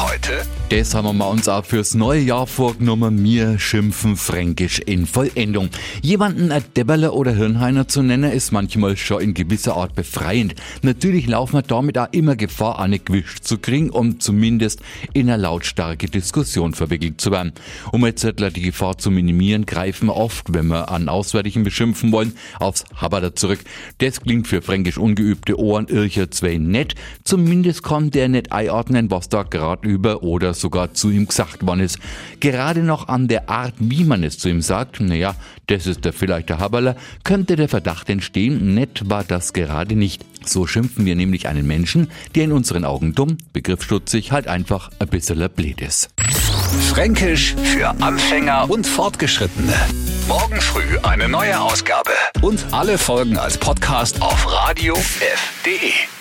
Heute Das haben wir uns auch fürs neue Jahr vorgenommen. Wir schimpfen Fränkisch in Vollendung. Jemanden ein Debberler oder Hirnheiner zu nennen, ist manchmal schon in gewisser Art befreiend. Natürlich laufen wir damit auch immer Gefahr, eine gewischt zu kriegen, um zumindest in eine lautstarke Diskussion verwickelt zu werden. Um jetzt die Gefahr zu minimieren, greifen wir oft, wenn wir an Auswärtigen beschimpfen wollen, aufs Haberder zurück. Das klingt für fränkisch ungeübte Ohren ircher zwei nett. Zumindest kann der nicht einordnen, was da gerade über oder sogar zu ihm gesagt worden ist. Gerade noch an der Art, wie man es zu ihm sagt, naja, das ist der vielleicht der Haberler, könnte der Verdacht entstehen, nett war das gerade nicht. So schimpfen wir nämlich einen Menschen, der in unseren Augen dumm, begriffsstutzig, halt einfach ein bisschen blöd ist. Fränkisch für Anfänger und Fortgeschrittene. Morgen früh eine neue Ausgabe. Und alle Folgen als Podcast auf radiof.de.